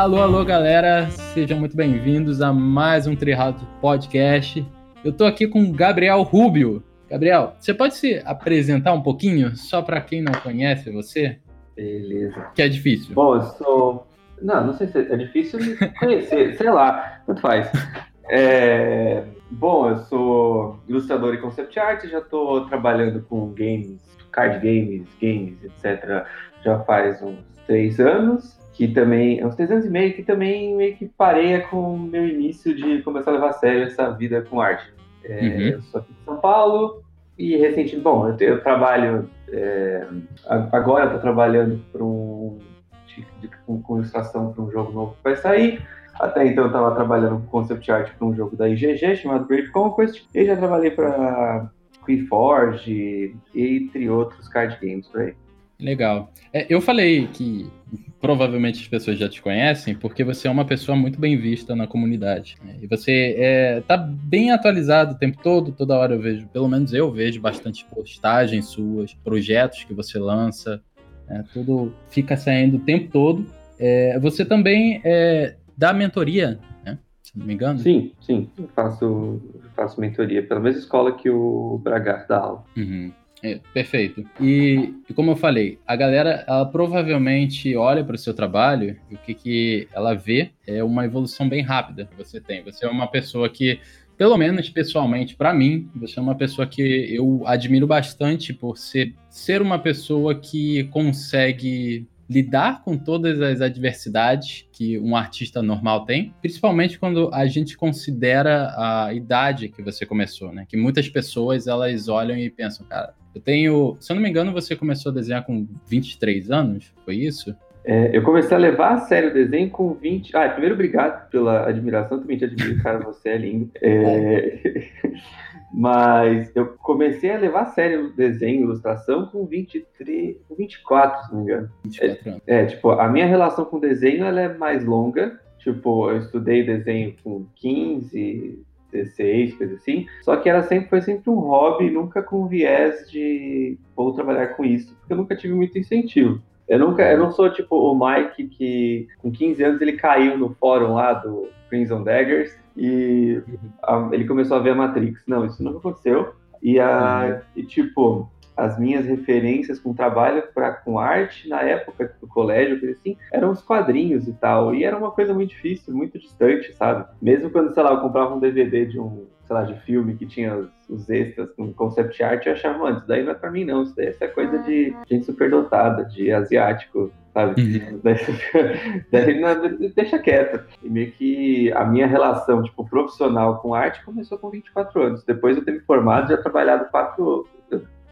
Alô, alô, galera, sejam muito bem-vindos a mais um Trirato Podcast. Eu tô aqui com o Gabriel Rubio. Gabriel, você pode se apresentar um pouquinho, só para quem não conhece você? Beleza. Que é difícil. Bom, eu sou. Não, não sei se é difícil me conhecer, sei lá, tanto faz. É... Bom, eu sou ilustrador e concept art, já estou trabalhando com games, card games, games, etc. Já faz uns três anos, que também, uns três anos e meio, que também meio que pareia com o meu início de começar a levar a sério essa vida com arte. É, uhum. Eu sou aqui de São Paulo e recentemente, bom, eu, eu trabalho, é, agora estou trabalhando para um, de, de, com, com ilustração para um jogo novo que vai sair. Até então eu estava trabalhando com concept art para um jogo da IGG chamado Brave Conquest e já trabalhei para Keyforge, entre outros card games por aí. Legal. É, eu falei que provavelmente as pessoas já te conhecem porque você é uma pessoa muito bem vista na comunidade. Né? E você é, tá bem atualizado o tempo todo, toda hora eu vejo, pelo menos eu vejo bastante postagens suas, projetos que você lança, é, tudo fica saindo o tempo todo. É, você também é, dá mentoria, né? Se não me engano. Sim, sim. Eu faço, faço mentoria pela mesma escola que o Bragar dá aula. Uhum. É, perfeito. E, e, como eu falei, a galera, ela provavelmente olha para o seu trabalho e o que, que ela vê é uma evolução bem rápida que você tem. Você é uma pessoa que, pelo menos pessoalmente, para mim, você é uma pessoa que eu admiro bastante por ser, ser uma pessoa que consegue lidar com todas as adversidades que um artista normal tem, principalmente quando a gente considera a idade que você começou, né? Que muitas pessoas elas olham e pensam, cara, eu tenho, se eu não me engano, você começou a desenhar com 23 anos, foi isso? É, eu comecei a levar a sério o desenho com 20. Ah, primeiro, obrigado pela admiração, também te admiro, cara, você é lindo. É... Mas eu comecei a levar a sério o desenho, ilustração com 23, 24, se não me engano. 24 anos. É, é, tipo, a minha relação com o desenho ela é mais longa. Tipo, eu estudei desenho com 15, 16, coisa assim. Só que era sempre, foi sempre um hobby, nunca com viés de vou trabalhar com isso, porque eu nunca tive muito incentivo. Eu nunca, eu não sou tipo o Mike que com 15 anos ele caiu no fórum lá do Crimson Daggers e a, ele começou a ver a Matrix. Não, isso nunca aconteceu. E, a, e tipo, as minhas referências com trabalho pra, com arte na época do colégio, assim, eram os quadrinhos e tal. E era uma coisa muito difícil, muito distante, sabe? Mesmo quando, sei lá, eu comprava um DVD de um, sei lá, de filme que tinha os, os extras com concept art, eu achava, mano, isso daí não é pra mim não, isso daí é coisa de gente superdotada, de asiático, sabe? Uhum. Daí, daí, deixa quieto. E meio que a minha relação, tipo, profissional com arte começou com 24 anos. Depois eu ter me formado, já trabalhado quatro...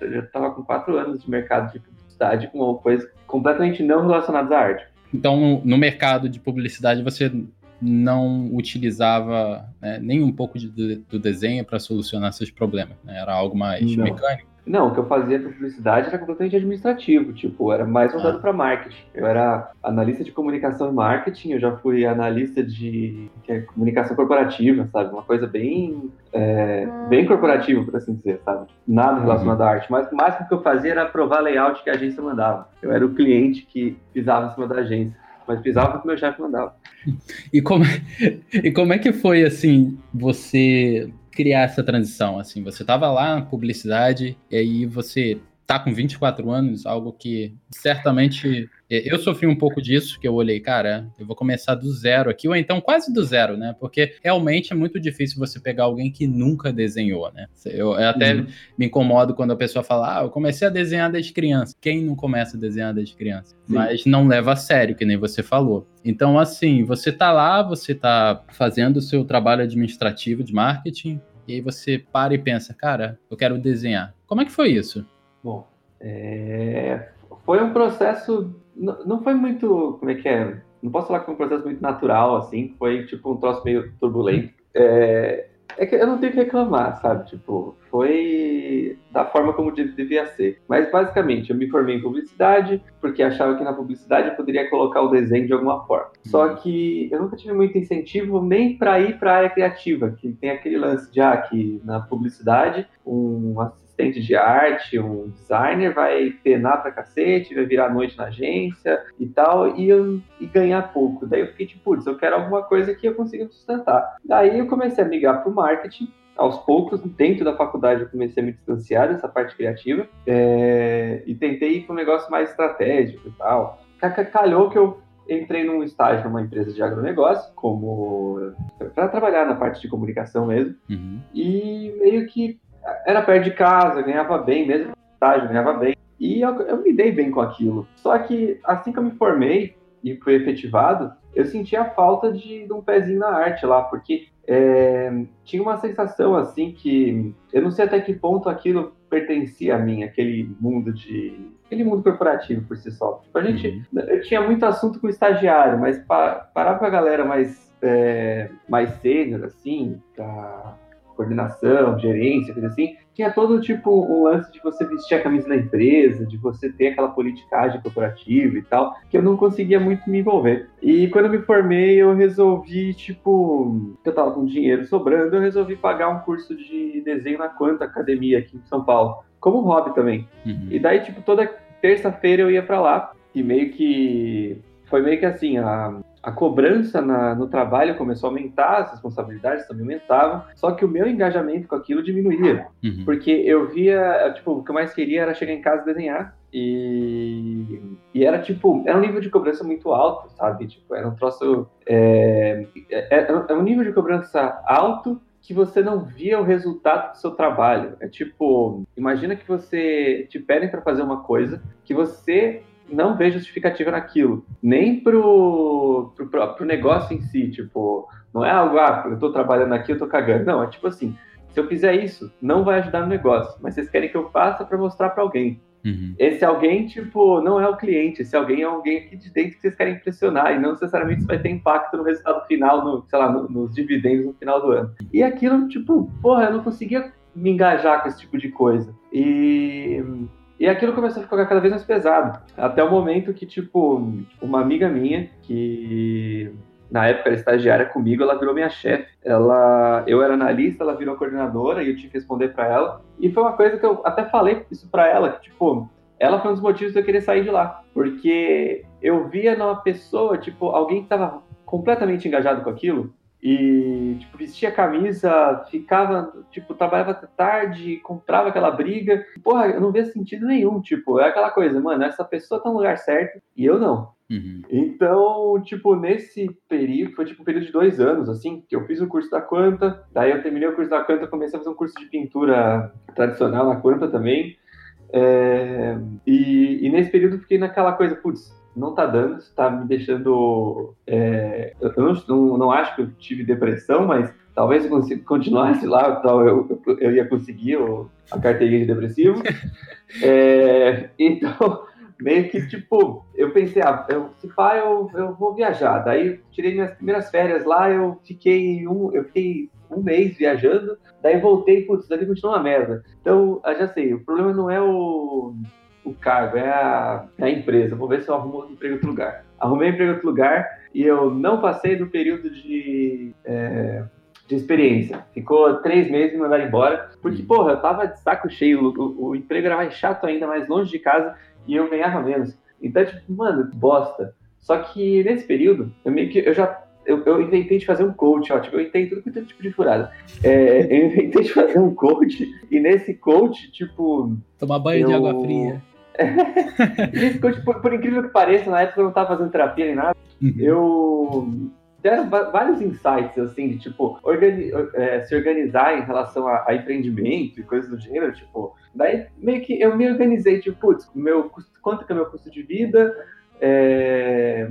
Eu já tava com quatro anos de mercado de publicidade com coisas completamente não relacionadas à arte. Então, no mercado de publicidade, você não utilizava né, nem um pouco de, do desenho para solucionar seus problemas. Né? Era algo mais não. mecânico. Não, o que eu fazia para publicidade era completamente administrativo, tipo, era mais voltado ah. para marketing. Eu era analista de comunicação e marketing, eu já fui analista de é, comunicação corporativa, sabe? Uma coisa bem, é, bem corporativa, por assim dizer, sabe? Nada relacionado uhum. à arte. Mas o máximo que eu fazia era aprovar layout que a agência mandava. Eu era o cliente que pisava em cima da agência mas pisava porque meu chefe mandava. E como, e como é que foi, assim, você criar essa transição? Assim, você estava lá na publicidade e aí você tá com 24 anos, algo que certamente eu sofri um pouco disso, que eu olhei, cara, eu vou começar do zero aqui, ou então quase do zero, né? Porque realmente é muito difícil você pegar alguém que nunca desenhou, né? Eu, eu até uhum. me incomodo quando a pessoa fala, ah, eu comecei a desenhar desde criança. Quem não começa a desenhar desde criança? Sim. Mas não leva a sério, que nem você falou. Então, assim, você tá lá, você tá fazendo o seu trabalho administrativo de marketing, e aí você para e pensa, cara, eu quero desenhar. Como é que foi isso? Bom, é... foi um processo. Não foi muito. Como é que é? Não posso falar que foi um processo muito natural, assim. Foi tipo um troço meio turbulento. É... É que eu não tenho que reclamar, sabe? Tipo, foi da forma como devia ser. Mas basicamente, eu me formei em publicidade porque achava que na publicidade eu poderia colocar o desenho de alguma forma. Só uhum. que eu nunca tive muito incentivo nem para ir para a área criativa, que tem aquele lance de ah, que na publicidade um assistente de arte, um designer, vai penar pra cacete, vai virar noite na agência e tal, e, eu, e ganhar pouco. Daí eu fiquei tipo, putz, eu quero alguma coisa que eu consiga sustentar. Daí eu comecei a migrar pro marketing, aos poucos, dentro da faculdade, eu comecei a me distanciar dessa parte criativa é, e tentei ir para um negócio mais estratégico e tal. Calhou que eu entrei num estágio numa empresa de agronegócio, como para trabalhar na parte de comunicação mesmo, uhum. e meio que era perto de casa, ganhava bem, mesmo estágio, ganhava bem. E eu, eu me dei bem com aquilo. Só que assim que eu me formei e fui efetivado, eu senti a falta de, de um pezinho na arte lá, porque é, tinha uma sensação assim que eu não sei até que ponto aquilo pertencia a mim, aquele mundo de aquele mundo corporativo por si só. Tipo, a gente uhum. eu tinha muito assunto com o estagiário, mas pa, parar com a galera mais é, mais sênior assim, pra coordenação, gerência, coisa assim, tinha todo tipo um lance de você vestir a camisa da empresa, de você ter aquela politicagem corporativa e tal, que eu não conseguia muito me envolver. E quando eu me formei, eu resolvi, tipo, eu tava com dinheiro sobrando, eu resolvi pagar um curso de desenho na Quanta Academia aqui em São Paulo, como hobby também. Uhum. E daí, tipo, toda terça-feira eu ia para lá e meio que foi meio que assim, a, a cobrança na, no trabalho começou a aumentar, as responsabilidades também aumentavam, só que o meu engajamento com aquilo diminuía. Uhum. Porque eu via, tipo, o que eu mais queria era chegar em casa e desenhar. E, e era tipo, era um nível de cobrança muito alto, sabe? Tipo, era um troço. É, é, é, é um nível de cobrança alto que você não via o resultado do seu trabalho. É tipo, imagina que você te pedem para fazer uma coisa que você não vê justificativa naquilo, nem pro, pro, pro, negócio em si, tipo, não é algo, ah, eu tô trabalhando aqui, eu tô cagando. Não, é tipo assim, se eu fizer isso, não vai ajudar no negócio, mas vocês querem que eu faça para mostrar para alguém. Uhum. Esse alguém, tipo, não é o cliente, esse alguém é alguém aqui de dentro que vocês querem impressionar, e não necessariamente isso vai ter impacto no resultado final, no, sei lá, no, nos dividendos no final do ano. E aquilo, tipo, porra, eu não conseguia me engajar com esse tipo de coisa. E e aquilo começou a ficar cada vez mais pesado. Até o momento que, tipo, uma amiga minha, que na época era estagiária comigo, ela virou minha chefe. Ela, eu era analista, ela virou coordenadora e eu tinha que responder para ela. E foi uma coisa que eu até falei isso para ela, que, tipo, ela foi um dos motivos de eu querer sair de lá. Porque eu via numa pessoa, tipo, alguém que tava completamente engajado com aquilo, e, tipo, vestia a camisa, ficava, tipo, trabalhava até tarde, comprava aquela briga. Porra, eu não via sentido nenhum, tipo, é aquela coisa, mano, essa pessoa tá no lugar certo e eu não. Uhum. Então, tipo, nesse período, foi tipo um período de dois anos, assim, que eu fiz o curso da Quanta, daí eu terminei o curso da Quanta, comecei a fazer um curso de pintura tradicional na Quanta também. É, e, e, nesse período fiquei naquela coisa, putz, não tá dando, está me deixando. É, eu não, não, acho que eu tive depressão, mas talvez eu continuasse lá, tal, eu, eu ia conseguir a carteirinha de depressivo. é, então, meio que tipo, eu pensei, ah, eu, se pá, eu, eu vou viajar. Daí tirei minhas primeiras férias lá, eu fiquei um, eu fiquei um mês viajando, daí voltei, putz, daqui continua uma merda. Então, eu já sei, o problema não é o o cargo, é a, é a empresa. Vou ver se eu arrumo um emprego em outro lugar. Arrumei um emprego em outro lugar e eu não passei do período de, é, de experiência. Ficou três meses me mandaram embora. Porque, porra, eu tava de saco cheio. O, o, emprego era mais chato ainda, mais longe de casa e eu ganhava menos. Então, tipo, mano, bosta. Só que nesse período, eu meio que eu já eu, eu, inventei de fazer um coach, ó, tipo, eu inventei tudo com todo tipo de furada. É, eu inventei de fazer um coach, e nesse coach, tipo. Tomar banho eu... de água fria. nesse coach, por, por, incrível que pareça, na época eu não tava fazendo terapia nem nada, uhum. eu. Deram vários insights, assim, de tipo, organi é, se organizar em relação a, a, empreendimento e coisas do gênero, tipo. Daí meio que eu me organizei, tipo, putz, meu, quanto que é o meu custo de vida? É,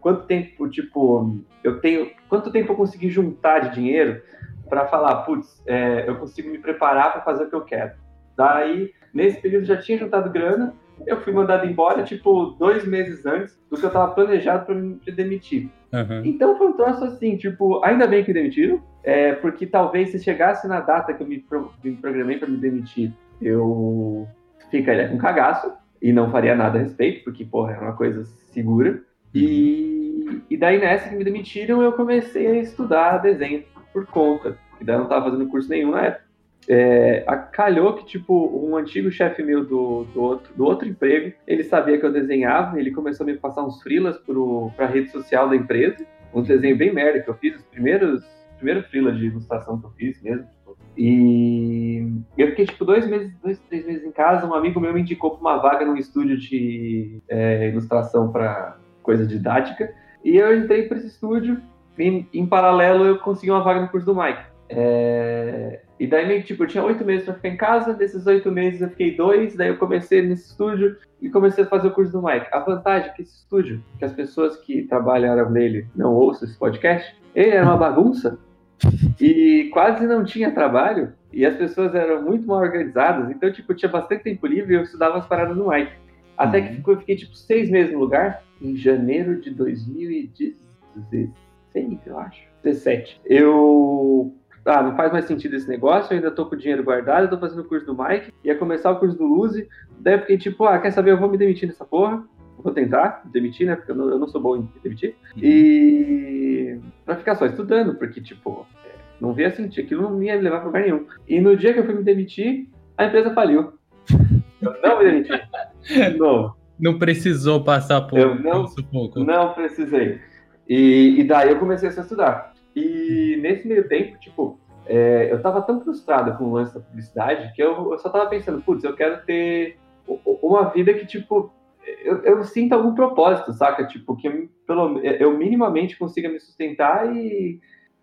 quanto tempo, tipo, eu tenho, quanto tempo eu consegui juntar de dinheiro para falar, putz, é, eu consigo me preparar para fazer o que eu quero. Daí, nesse período, já tinha juntado grana, eu fui mandado embora, tipo, dois meses antes do que eu estava planejado para me demitir. Uhum. Então foi um troço assim, tipo, ainda bem que demitiram, é, porque talvez se chegasse na data que eu me, pro, me programei para me demitir, eu ficaria com cagaço e não faria nada a respeito, porque, porra, é uma coisa segura. E, e daí nessa que me demitiram, eu comecei a estudar desenho por conta. E daí eu não estava fazendo curso nenhum na época. é, calhou que, tipo, um antigo chefe meu do, do, outro, do outro emprego, ele sabia que eu desenhava, ele começou a me passar uns frilas para a rede social da empresa, um desenho bem merda que eu fiz, os primeiros, primeiro frila de ilustração que eu fiz mesmo, tipo, e eu fiquei, tipo, dois meses, dois, três meses em casa, um amigo meu me indicou para uma vaga num estúdio de é, ilustração para coisa didática, e eu entrei para esse estúdio, e em paralelo eu consegui uma vaga no curso do Mike. É... E daí, tipo, eu tinha oito meses para ficar em casa, desses oito meses eu fiquei dois, daí eu comecei nesse estúdio e comecei a fazer o curso do Mike. A vantagem é que esse estúdio, que as pessoas que trabalharam nele não ouçam esse podcast, ele era uma bagunça e quase não tinha trabalho e as pessoas eram muito mal organizadas, então, tipo, tinha bastante tempo livre e eu estudava as paradas no Mike. Até que uhum. eu fiquei, tipo, seis meses no lugar, em janeiro de 2016, eu acho. 17. Eu ah, não faz mais sentido esse negócio, eu ainda tô com o dinheiro guardado, eu tô fazendo o curso do Mike, ia começar o curso do Luzi, daí eu fiquei tipo, ah, quer saber, eu vou me demitir nessa porra, vou tentar demitir, né, porque eu não, eu não sou bom em me demitir, uhum. e pra ficar só estudando, porque, tipo, é, não via sentido, aquilo não ia me levar pra lugar nenhum. E no dia que eu fui me demitir, a empresa faliu. Eu não me demiti. Novo. Não precisou passar por eu não, sufoco. Não precisei. E, e daí eu comecei a estudar. E nesse meio tempo, tipo, é, eu tava tão frustrado com o lance da publicidade que eu, eu só tava pensando, putz, eu quero ter uma vida que, tipo, eu, eu sinto algum propósito, saca? Tipo, que eu, pelo, eu minimamente consiga me sustentar e,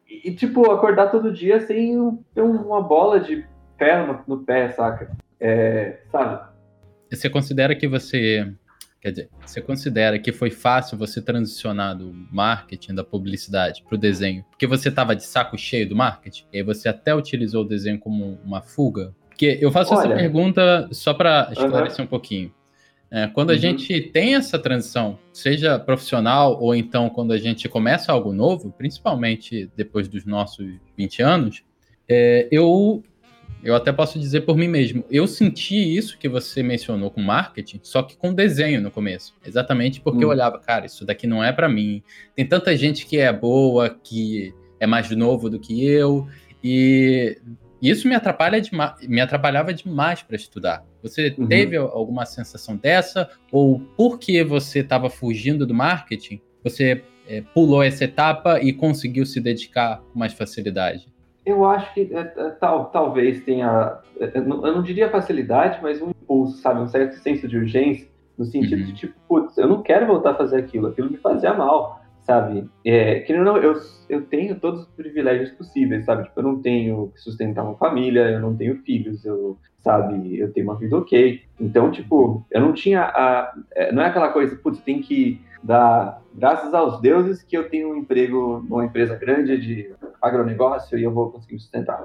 e, tipo, acordar todo dia sem ter uma bola de ferro no, no pé, saca? É, sabe? Você considera que você Quer dizer, você considera que foi fácil você transicionar do marketing, da publicidade, para o desenho? Porque você estava de saco cheio do marketing? E aí você até utilizou o desenho como uma fuga? Porque eu faço Olha, essa pergunta só para esclarecer um pouquinho. É, quando uhum. a gente tem essa transição, seja profissional ou então quando a gente começa algo novo, principalmente depois dos nossos 20 anos, é, eu eu até posso dizer por mim mesmo. Eu senti isso que você mencionou com marketing, só que com desenho no começo. Exatamente porque hum. eu olhava, cara, isso daqui não é para mim. Tem tanta gente que é boa, que é mais novo do que eu, e isso me atrapalha me atrapalhava demais para estudar. Você uhum. teve alguma sensação dessa? Ou porque você estava fugindo do marketing, você é, pulou essa etapa e conseguiu se dedicar com mais facilidade? Eu acho que é, é, tal, talvez tenha, é, eu não diria facilidade, mas um impulso, sabe? Um certo senso de urgência, no sentido uhum. de tipo, putz, eu não quero voltar a fazer aquilo, aquilo me fazia mal, sabe? É, que não, eu, eu tenho todos os privilégios possíveis, sabe? Tipo, eu não tenho que sustentar uma família, eu não tenho filhos, eu, sabe? Eu tenho uma vida ok. Então, tipo, eu não tinha a. Não é aquela coisa, putz, tem que dar graças aos deuses que eu tenho um emprego numa empresa grande de agronegócio e eu vou conseguir sustentar.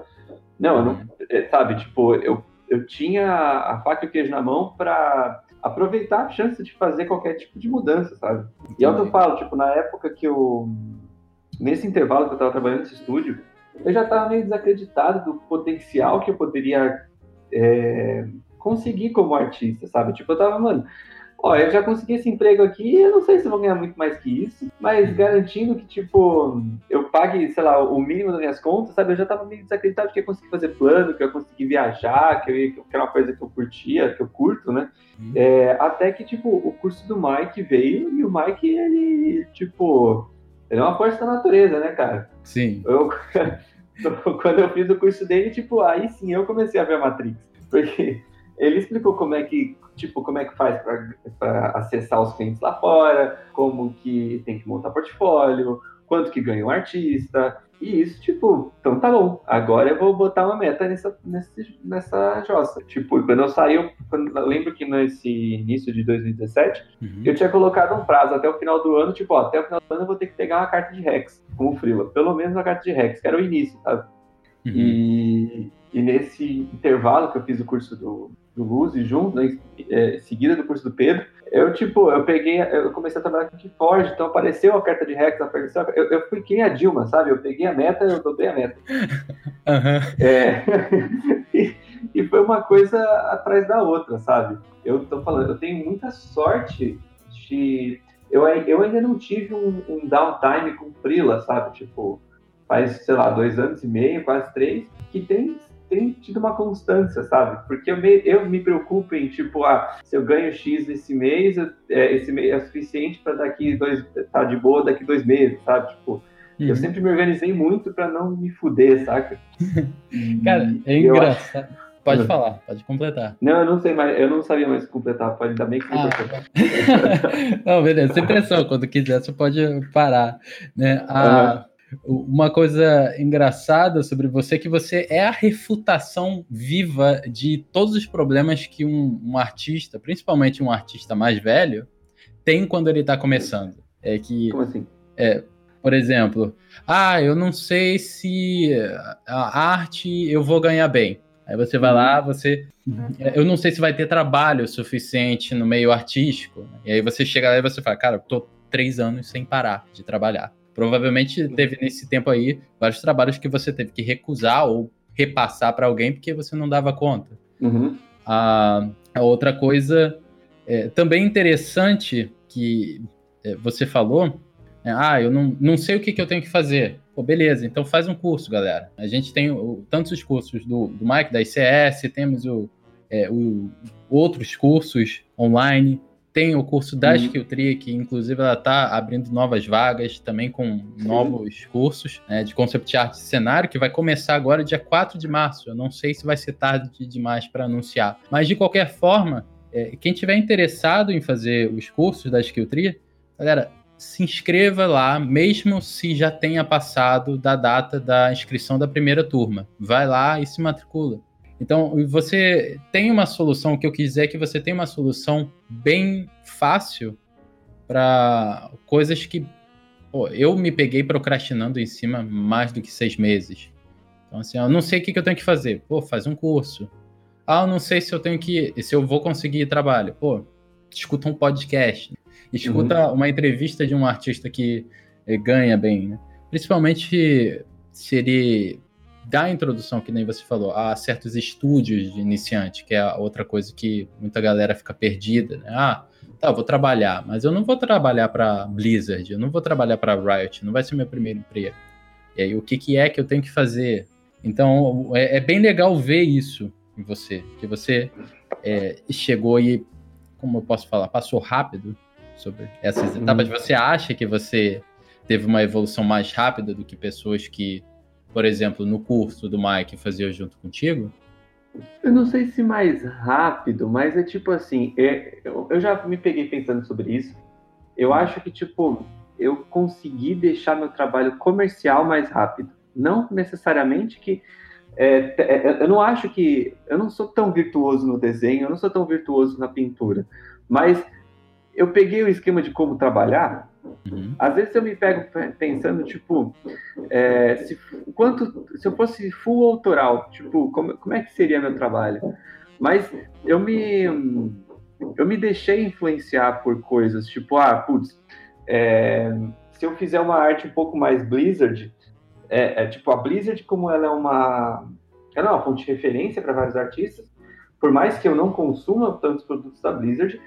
Não, eu não, é, sabe, tipo, eu, eu tinha a faca e o queijo na mão para aproveitar a chance de fazer qualquer tipo de mudança, sabe? E é o que eu falo, tipo, na época que eu, nesse intervalo que eu estava trabalhando nesse estúdio, eu já estava meio desacreditado do potencial que eu poderia é, conseguir como artista, sabe? Tipo, eu tava, mano, ó, eu já consegui esse emprego aqui, eu não sei se vou ganhar muito mais que isso, mas garantindo que, tipo, eu pague, sei lá, o mínimo das minhas contas, sabe? Eu já tava meio desacreditado que eu consegui fazer plano, que eu consegui viajar, que, eu, que era uma coisa que eu curtia, que eu curto, né? Uhum. É, até que, tipo, o curso do Mike veio e o Mike, ele, tipo, ele é uma força da natureza, né, cara? Sim. Eu, quando eu fiz o curso dele, tipo, aí sim eu comecei a ver a Matrix. Porque ele explicou como é que tipo, como é que faz para acessar os clientes lá fora, como que tem que montar portfólio, quanto que ganha um artista, e isso, tipo, então tá bom, agora eu vou botar uma meta nessa, nessa, nessa jossa. Tipo, quando eu saí, eu, quando, eu lembro que nesse início de 2017, uhum. eu tinha colocado um prazo até o final do ano, tipo, ó, até o final do ano eu vou ter que pegar uma carta de Rex, como Freela, pelo menos uma carta de Rex, que era o início, sabe? Uhum. E, e nesse intervalo que eu fiz o curso do, do Luzi junto, né, é, seguida do curso do Pedro, eu, tipo, eu peguei, eu comecei a trabalhar com o Forge, então apareceu a carta de Rex, apareceu, eu, eu fui quem a Dilma, sabe? Eu peguei a meta, eu dobrei a meta. Uhum. É, e, e, foi uma coisa atrás da outra, sabe? Eu tô falando, eu tenho muita sorte de... Eu, eu ainda não tive um, um downtime com Frila, sabe? Tipo, faz, sei lá, dois anos e meio, quase três, que tem tem tido uma constância, sabe? Porque eu me, eu me preocupo em, tipo, ah, se eu ganho X esse mês, é, esse mês é suficiente para daqui dois, tá de boa daqui dois meses, sabe? Tipo, uhum. eu sempre me organizei muito para não me fuder, saca? Cara, é engraçado. Pode falar, pode completar. Não, eu não sei mais, eu não sabia mais completar, pode dar bem que ah, Não, beleza, sem pressão, quando quiser você pode parar. Né? A, uhum uma coisa engraçada sobre você é que você é a refutação viva de todos os problemas que um, um artista, principalmente um artista mais velho, tem quando ele está começando. É que, Como assim? É, por exemplo, ah, eu não sei se a arte eu vou ganhar bem. Aí você vai lá, você. Eu não sei se vai ter trabalho suficiente no meio artístico. E aí você chega lá e você fala, cara, eu tô três anos sem parar de trabalhar. Provavelmente teve nesse tempo aí vários trabalhos que você teve que recusar ou repassar para alguém porque você não dava conta. Uhum. A, a, outra coisa é, também interessante que é, você falou, é, ah, eu não, não sei o que, que eu tenho que fazer. Pô, beleza, então faz um curso, galera. A gente tem o, tantos os cursos do, do Mike, da ICS, temos o, é, o, outros cursos online tem o curso da uhum. Skilltree, que inclusive ela está abrindo novas vagas, também com novos cursos né, de concept art de cenário, que vai começar agora dia 4 de março. Eu não sei se vai ser tarde demais para anunciar. Mas de qualquer forma, é, quem tiver interessado em fazer os cursos da Skilltree, galera, se inscreva lá, mesmo se já tenha passado da data da inscrição da primeira turma. Vai lá e se matricula. Então, você tem uma solução, o que eu quis dizer é que você tem uma solução bem fácil para coisas que pô, eu me peguei procrastinando em cima mais do que seis meses. Então, assim, eu não sei o que, eu tenho que fazer. Pô, faz um curso. Ah, eu não sei se eu tenho que. se eu vou conseguir trabalho. Pô, escuta um podcast. Escuta uhum. uma entrevista de um artista que eh, ganha bem, né? Principalmente se ele dá a introdução, que nem você falou, a certos estúdios de iniciante, que é outra coisa que muita galera fica perdida, né? Ah, tá, vou trabalhar, mas eu não vou trabalhar para Blizzard, eu não vou trabalhar para Riot, não vai ser meu primeiro emprego. E aí, o que, que é que eu tenho que fazer? Então, é, é bem legal ver isso em você, que você é, chegou e, como eu posso falar, passou rápido sobre essas etapas. Uhum. Você acha que você teve uma evolução mais rápida do que pessoas que por exemplo, no curso do Mike fazia junto contigo? Eu não sei se mais rápido, mas é tipo assim, é, eu, eu já me peguei pensando sobre isso. Eu acho que, tipo, eu consegui deixar meu trabalho comercial mais rápido. Não necessariamente que. É, é, eu não acho que. Eu não sou tão virtuoso no desenho, eu não sou tão virtuoso na pintura. Mas eu peguei o esquema de como trabalhar Uhum. Às vezes eu me pego pensando, tipo, é, se, quanto, se eu fosse full autoral, tipo, como, como é que seria meu trabalho? Mas eu me, eu me deixei influenciar por coisas, tipo, ah, putz, é, se eu fizer uma arte um pouco mais Blizzard, é, é, tipo, a Blizzard, como ela é uma, ela é uma fonte de referência para vários artistas, por mais que eu não consuma tantos produtos da Blizzard,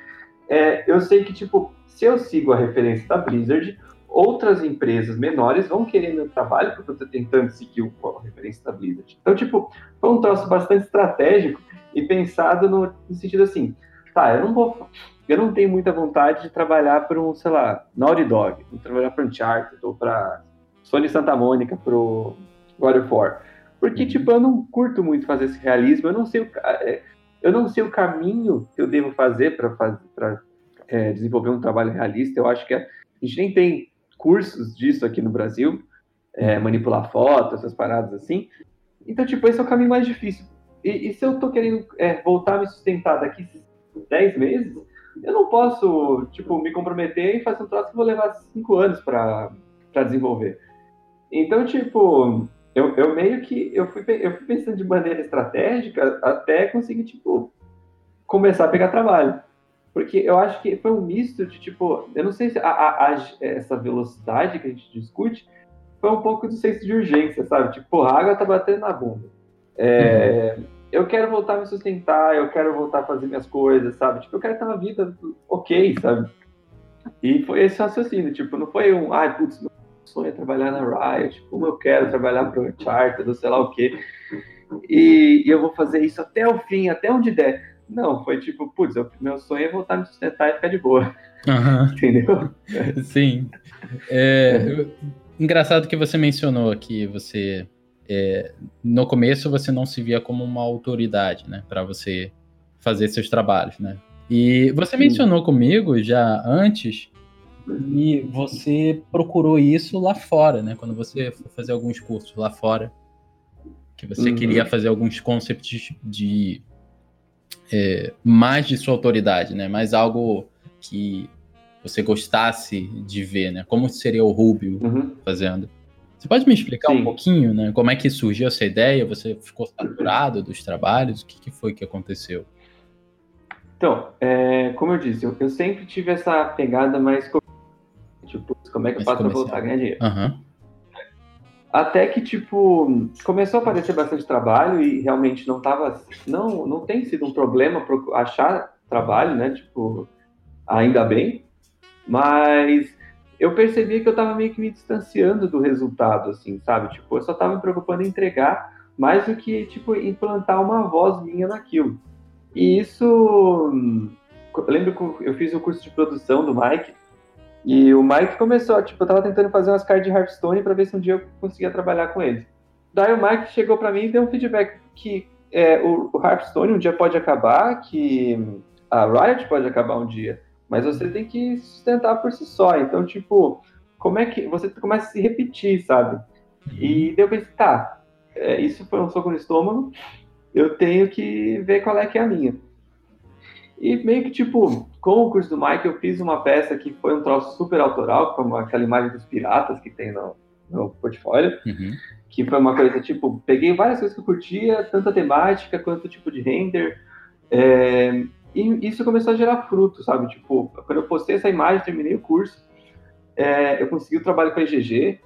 é, eu sei que, tipo, se eu sigo a referência da Blizzard, outras empresas menores vão querer meu trabalho porque eu estou tentando seguir a referência da Blizzard. Então, tipo, foi um troço bastante estratégico e pensado no, no sentido assim, tá, eu não vou, eu não tenho muita vontade de trabalhar para um, sei lá, Naughty Dog, vou trabalhar para Uncharted ou para Sony Santa Mônica, para God of War. Porque, uhum. tipo, eu não curto muito fazer esse realismo, eu não sei o, é, eu não sei o caminho que eu devo fazer para é, desenvolver um trabalho realista. Eu acho que a, a gente nem tem cursos disso aqui no Brasil, é, manipular fotos, essas paradas assim. Então, tipo, esse é o caminho mais difícil. E, e se eu tô querendo é, voltar a me sustentar daqui 10 meses, eu não posso, tipo, me comprometer e fazer um troço que vou levar 5 anos para desenvolver. Então, tipo, eu, eu meio que eu fui, eu fui pensando de maneira estratégica até conseguir, tipo, começar a pegar trabalho. Porque eu acho que foi um misto de, tipo, eu não sei se a, a, a, essa velocidade que a gente discute foi um pouco do senso de urgência, sabe? Tipo, a água tá batendo na bunda. É, uhum. Eu quero voltar a me sustentar, eu quero voltar a fazer minhas coisas, sabe? Tipo, eu quero ter uma vida ok, sabe? E foi esse raciocínio, tipo, não foi um, ai, ah, putz, meu sonho é trabalhar na Riot, como eu quero trabalhar para o Uncharted, ou sei lá o quê. e, e, eu vou fazer isso até o fim, até onde der. Não, foi tipo, putz, eu, meu sonho é voltar a me sustentar e ficar de boa. Uhum. Entendeu? Sim. É, engraçado que você mencionou que você é, no começo você não se via como uma autoridade, né, para você fazer seus trabalhos, né? E você mencionou comigo já antes e você procurou isso lá fora, né? Quando você foi fazer alguns cursos lá fora, que você uhum. queria fazer alguns conceitos de é, mais de sua autoridade, né? Mais algo que você gostasse de ver, né? Como seria o Rubio uhum. fazendo? Você pode me explicar Sim. um pouquinho, né? Como é que surgiu essa ideia? Você ficou saturado dos trabalhos? O que, que foi que aconteceu? Então, é, como eu disse, eu, eu, sempre tive essa pegada mais tipo, como é que eu faço para voltar a ganhar dinheiro? Uhum. Até que, tipo, começou a aparecer bastante trabalho e realmente não tava. Não, não tem sido um problema achar trabalho, né? Tipo, ainda bem. Mas eu percebia que eu estava meio que me distanciando do resultado, assim, sabe? Tipo, eu só estava me preocupando em entregar mais do que, tipo, implantar uma voz minha naquilo. E isso. Eu lembro que eu fiz o curso de produção do Mike, e o Mike começou, tipo, eu tava tentando fazer umas cards de Hearthstone para ver se um dia eu conseguia trabalhar com ele. Daí o Mike chegou para mim e deu um feedback que é, o, o Hearthstone um dia pode acabar, que a Riot pode acabar um dia mas você tem que sustentar por si só. Então, tipo, como é que você começa a se repetir, sabe? E uhum. daí eu pensei, tá, é, isso foi um soco no estômago, eu tenho que ver qual é que é a minha. E meio que, tipo, com o curso do Mike, eu fiz uma peça que foi um troço super autoral, como aquela imagem dos piratas que tem no, no portfólio, uhum. que foi uma coisa, tipo, peguei várias coisas que eu curtia, tanto a temática quanto o tipo de render, é, e isso começou a gerar fruto, sabe? Tipo, quando eu postei essa imagem, terminei o curso, é, eu consegui o trabalho com a EGG,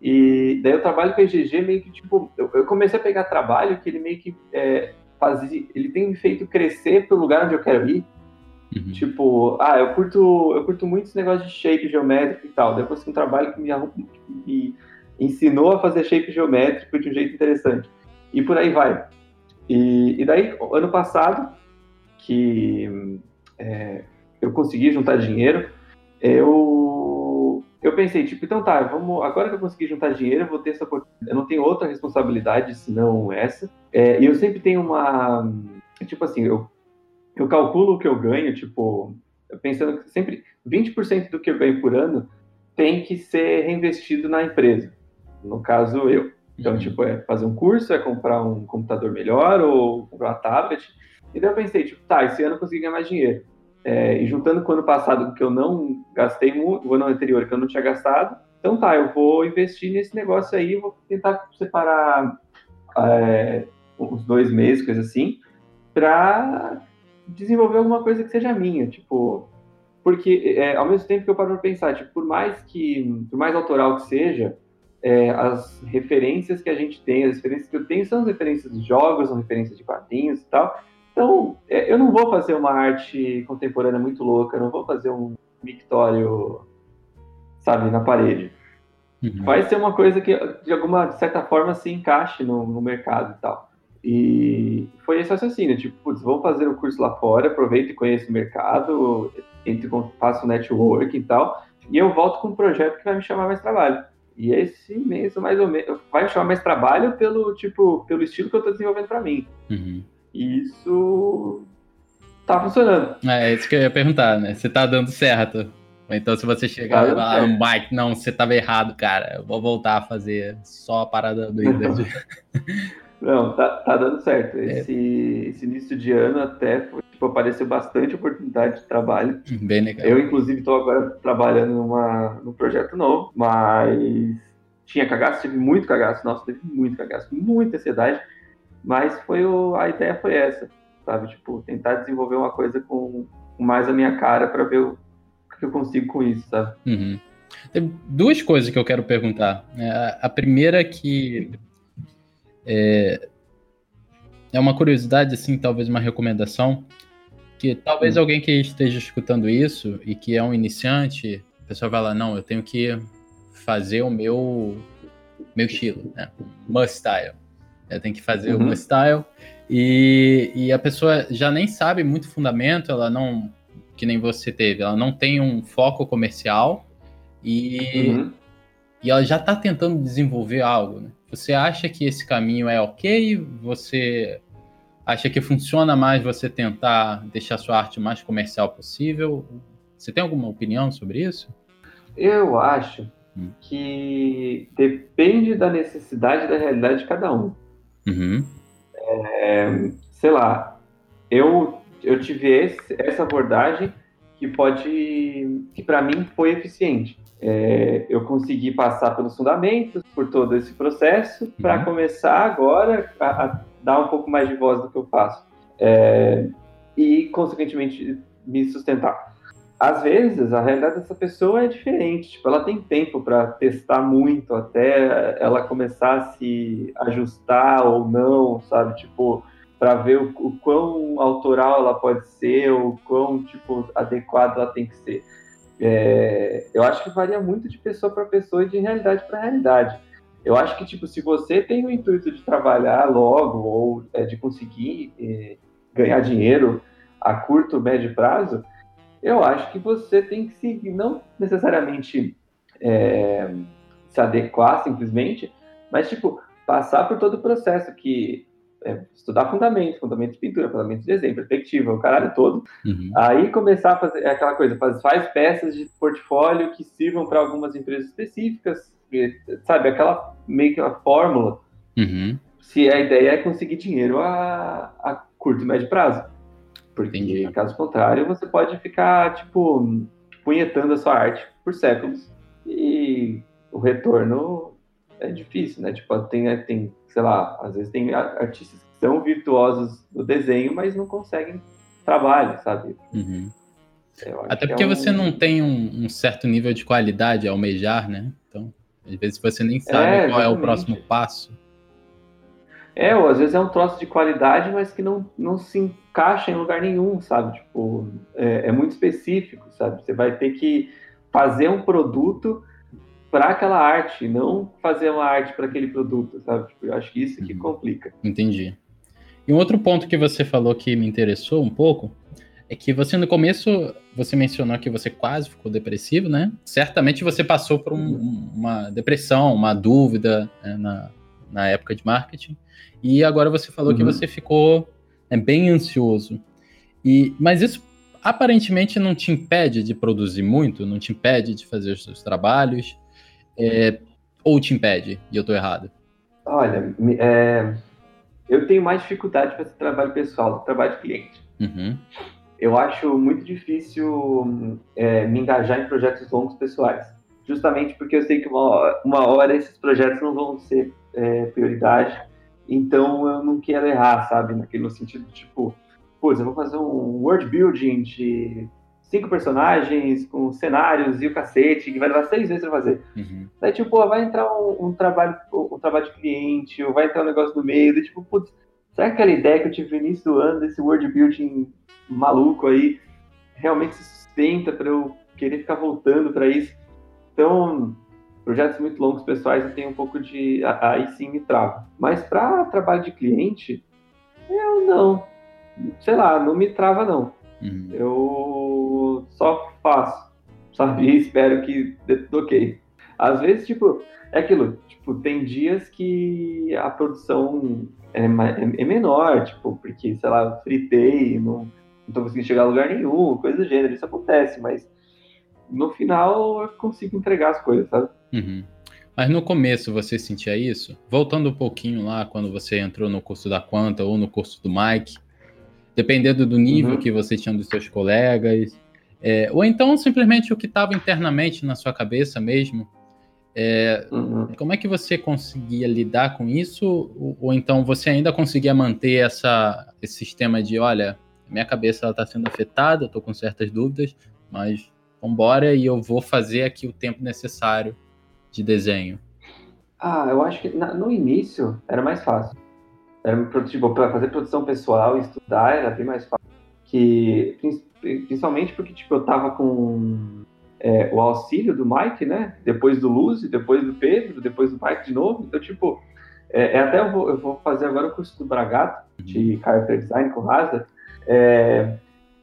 e daí o trabalho com a EGG meio que, tipo, eu, eu comecei a pegar trabalho que ele meio que é, fazia, ele tem me feito crescer pro lugar onde eu quero ir. Uhum. Tipo, ah, eu curto, eu curto muito esse negócio de shape geométrico e tal. Depois um trabalho que me, me ensinou a fazer shape geométrico de um jeito interessante. E por aí vai. E, e daí, ano passado, que é, eu consegui juntar dinheiro, eu, eu pensei, tipo, então tá, vamos, agora que eu consegui juntar dinheiro, eu vou ter essa oportunidade. Eu não tenho outra responsabilidade senão essa. É, e eu sempre tenho uma. Tipo assim, eu, eu calculo o que eu ganho, tipo, pensando que sempre 20% do que eu ganho por ano tem que ser reinvestido na empresa. No caso, eu. Então, uhum. tipo, é fazer um curso, é comprar um computador melhor ou comprar uma tablet. E daí eu pensei, tipo, tá, esse ano eu consegui ganhar mais dinheiro. É, e juntando com o ano passado, que eu não gastei muito, o ano anterior, que eu não tinha gastado, então tá, eu vou investir nesse negócio aí, vou tentar separar é, uns dois meses, coisa assim, para desenvolver alguma coisa que seja minha, tipo, porque é, ao mesmo tempo que eu paro para pensar, tipo, por mais que, por mais autoral que seja, é, as referências que a gente tem, as referências que eu tenho são as referências de jogos, são referências de quadrinhos e tal, então, é, eu não vou fazer uma arte contemporânea muito louca, não vou fazer um mictório, sabe, na parede. Uhum. Vai ser uma coisa que, de alguma de certa forma, se encaixe no, no mercado e tal. E foi esse raciocínio, tipo, putz, vou fazer o um curso lá fora, aproveito e conheço o mercado, entre, faço network e tal, e eu volto com um projeto que vai me chamar mais trabalho. E esse mês, mais ou menos, vai me chamar mais trabalho pelo, tipo, pelo estilo que eu estou desenvolvendo para mim. Uhum. E isso tá funcionando. É, é isso que eu ia perguntar, né? Você tá dando certo. Então, se você chegar tá e falar, Mike, não, você tava errado, cara, eu vou voltar a fazer só a parada do Não, tá, tá dando certo. É. Esse, é. esse início de ano até tipo, apareceu bastante oportunidade de trabalho. Bem legal. Eu, inclusive, estou agora trabalhando numa, num projeto novo, mas tinha cagaço, tive muito cagaço. Nossa, teve muito cagaço, muita ansiedade. Mas foi o, a ideia foi essa, sabe? Tipo, tentar desenvolver uma coisa com, mais a minha cara para ver o que eu consigo com isso, sabe? Uhum. Tem duas coisas que eu quero perguntar. É, a primeira que é, é uma curiosidade, assim, talvez uma recomendação, que talvez uhum. alguém que esteja escutando isso e que é um iniciante, a pessoa vai lá, não, eu tenho que fazer o meu meu estilo, né? Must style. é, tem que fazer uhum. uma style. E, e a pessoa já nem sabe muito fundamento, ela não, que nem você teve, ela não tem um foco comercial e, uhum. e ela já está tentando desenvolver algo. Né? Você acha que esse caminho é ok? Você acha que funciona mais você tentar deixar sua arte mais comercial possível? Você tem alguma opinião sobre isso? Eu acho hum. que depende da necessidade e da realidade de cada um. Uhum. É, sei lá, eu, eu tive esse, essa abordagem que pode, que para mim foi eficiente. É, eu consegui passar pelos fundamentos, por todo esse processo, uhum. para começar agora a, a, dar um pouco mais de voz do que eu faço. É, e, consequentemente, me sustentar. Às vezes, a realidade dessa pessoa é diferente. Tipo, ela tem tempo para testar muito até ela começar a se ajustar ou não, sabe? Tipo, para ver o, o, quão autoral ela pode ser, o quão tipo adequado ela tem que ser. É, eu acho que varia muito de pessoa para pessoa e de realidade para realidade. Eu acho que tipo se você tem o intuito de trabalhar logo ou é, de conseguir é, ganhar dinheiro a curto, médio prazo, eu acho que você tem que seguir, não necessariamente é, se adequar simplesmente, mas tipo passar por todo o processo que é, estudar fundamentos, fundamentos de pintura, fundamentos de desenho, perspectiva, o caralho todo. Uhum. Aí começar a fazer é aquela coisa, faz, faz peças de portfólio que sirvam para algumas empresas específicas, sabe? Aquela meio que uma fórmula. Uhum. Se a ideia é conseguir dinheiro a, a curto e médio prazo. Porque, Entendi. caso contrário, você pode ficar, tipo, punhetando a sua arte por séculos e o retorno é difícil, né? Tipo, tem, tem sei lá, às vezes tem artistas que são virtuosos no desenho, mas não conseguem trabalho, sabe? Uhum. Até porque é um... você não tem um, um, certo nível de qualidade a almejar, né? Então, às vezes você nem sabe é, qual é o próximo passo. É, ou às vezes é um troço de qualidade, mas que não, não se encaixa em lugar nenhum, sabe? Tipo, é, é muito específico, sabe? Você vai ter que fazer um produto para aquela arte, não fazer uma arte para aquele produto, sabe? Tipo, eu acho que isso que uhum. complica. Entendi. E um outro ponto que você falou que me interessou um pouco é que você no começo você mencionou que você quase ficou depressivo, né? Certamente você passou por um, uhum. uma depressão, uma dúvida né, na, na época de marketing. E agora você falou uhum. que você ficou né, bem ansioso. E, mas isso aparentemente não te impede de produzir muito, não te impede de fazer os seus trabalhos. É, ou te impede e eu estou errado? Olha, é, eu tenho mais dificuldade para esse trabalho pessoal, trabalho de cliente. Uhum. Eu acho muito difícil é, me engajar em projetos longos pessoais, justamente porque eu sei que uma, uma hora esses projetos não vão ser é, prioridade, então eu não quero errar, sabe? Naquele sentido tipo, pois eu vou fazer um world building de cinco personagens, com cenários e o cacete, que vai levar seis meses pra fazer. Uhum. Daí, tipo, pô, vai entrar um, um, trabalho, um trabalho de cliente, ou vai entrar um negócio no meio, daí, tipo, putz, será que aquela ideia que eu tive no início do ano, desse world building maluco aí, realmente se sustenta para eu querer ficar voltando para isso? Então, projetos muito longos pessoais eu tenho um pouco de. Aí sim me trava. Mas para trabalho de cliente, eu não. Sei lá, não me trava não. Uhum. Eu só faço, sabe? E espero que dê tudo ok. Às vezes, tipo, é aquilo, tipo, tem dias que a produção é, é, é menor, tipo, porque, sei lá, eu fritei, não, não tô conseguindo chegar a lugar nenhum, coisa do gênero, isso acontece, mas no final eu consigo entregar as coisas, sabe? Uhum. Mas no começo você sentia isso? Voltando um pouquinho lá, quando você entrou no curso da Quanta ou no curso do Mike, dependendo do nível uhum. que você tinha dos seus colegas, é, ou então simplesmente o que estava internamente na sua cabeça mesmo. É, uhum. Como é que você conseguia lidar com isso? Ou, ou então você ainda conseguia manter essa, esse sistema de, olha, minha cabeça está sendo afetada, estou com certas dúvidas, mas vambora e eu vou fazer aqui o tempo necessário de desenho? Ah, eu acho que na, no início era mais fácil. Era, tipo, para fazer produção pessoal estudar era bem mais fácil. Que, principalmente porque tipo, eu tava com é, o auxílio do Mike, né? Depois do Luz, depois do Pedro, depois do Mike de novo. Então, tipo, É, é até eu vou, eu vou, fazer agora o curso do Bragato, de uhum. Character Design com Rasa, é,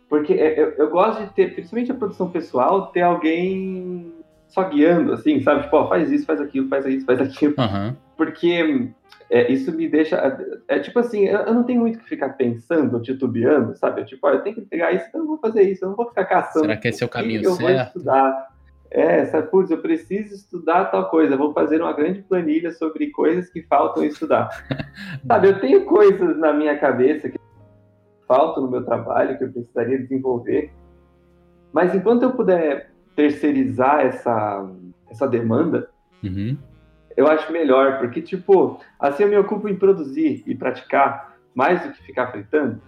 porque é, eu, eu, gosto de ter, principalmente a produção pessoal, ter alguém só guiando, assim, sabe? Tipo, ó, faz isso, faz aquilo, faz isso, faz aquilo. Uhum. Porque é, isso me deixa. É, é tipo assim, eu, eu, não tenho muito que ficar pensando, titubeando, sabe? Eu, tipo, ó, eu tenho que pegar isso, então eu não vou fazer isso, eu não vou ficar caçando. Será que esse é o caminho eu certo? Eu vou estudar. É, sabe, putz, eu preciso estudar tal coisa, vou fazer uma grande planilha sobre coisas que faltam estudar. sabe, eu tenho coisas na minha cabeça que faltam no meu trabalho, que eu precisaria desenvolver, mas enquanto eu puder terceirizar essa, essa demanda, uhum. Eu acho melhor, porque, tipo, assim eu me ocupo em produzir e praticar mais do que ficar fritando.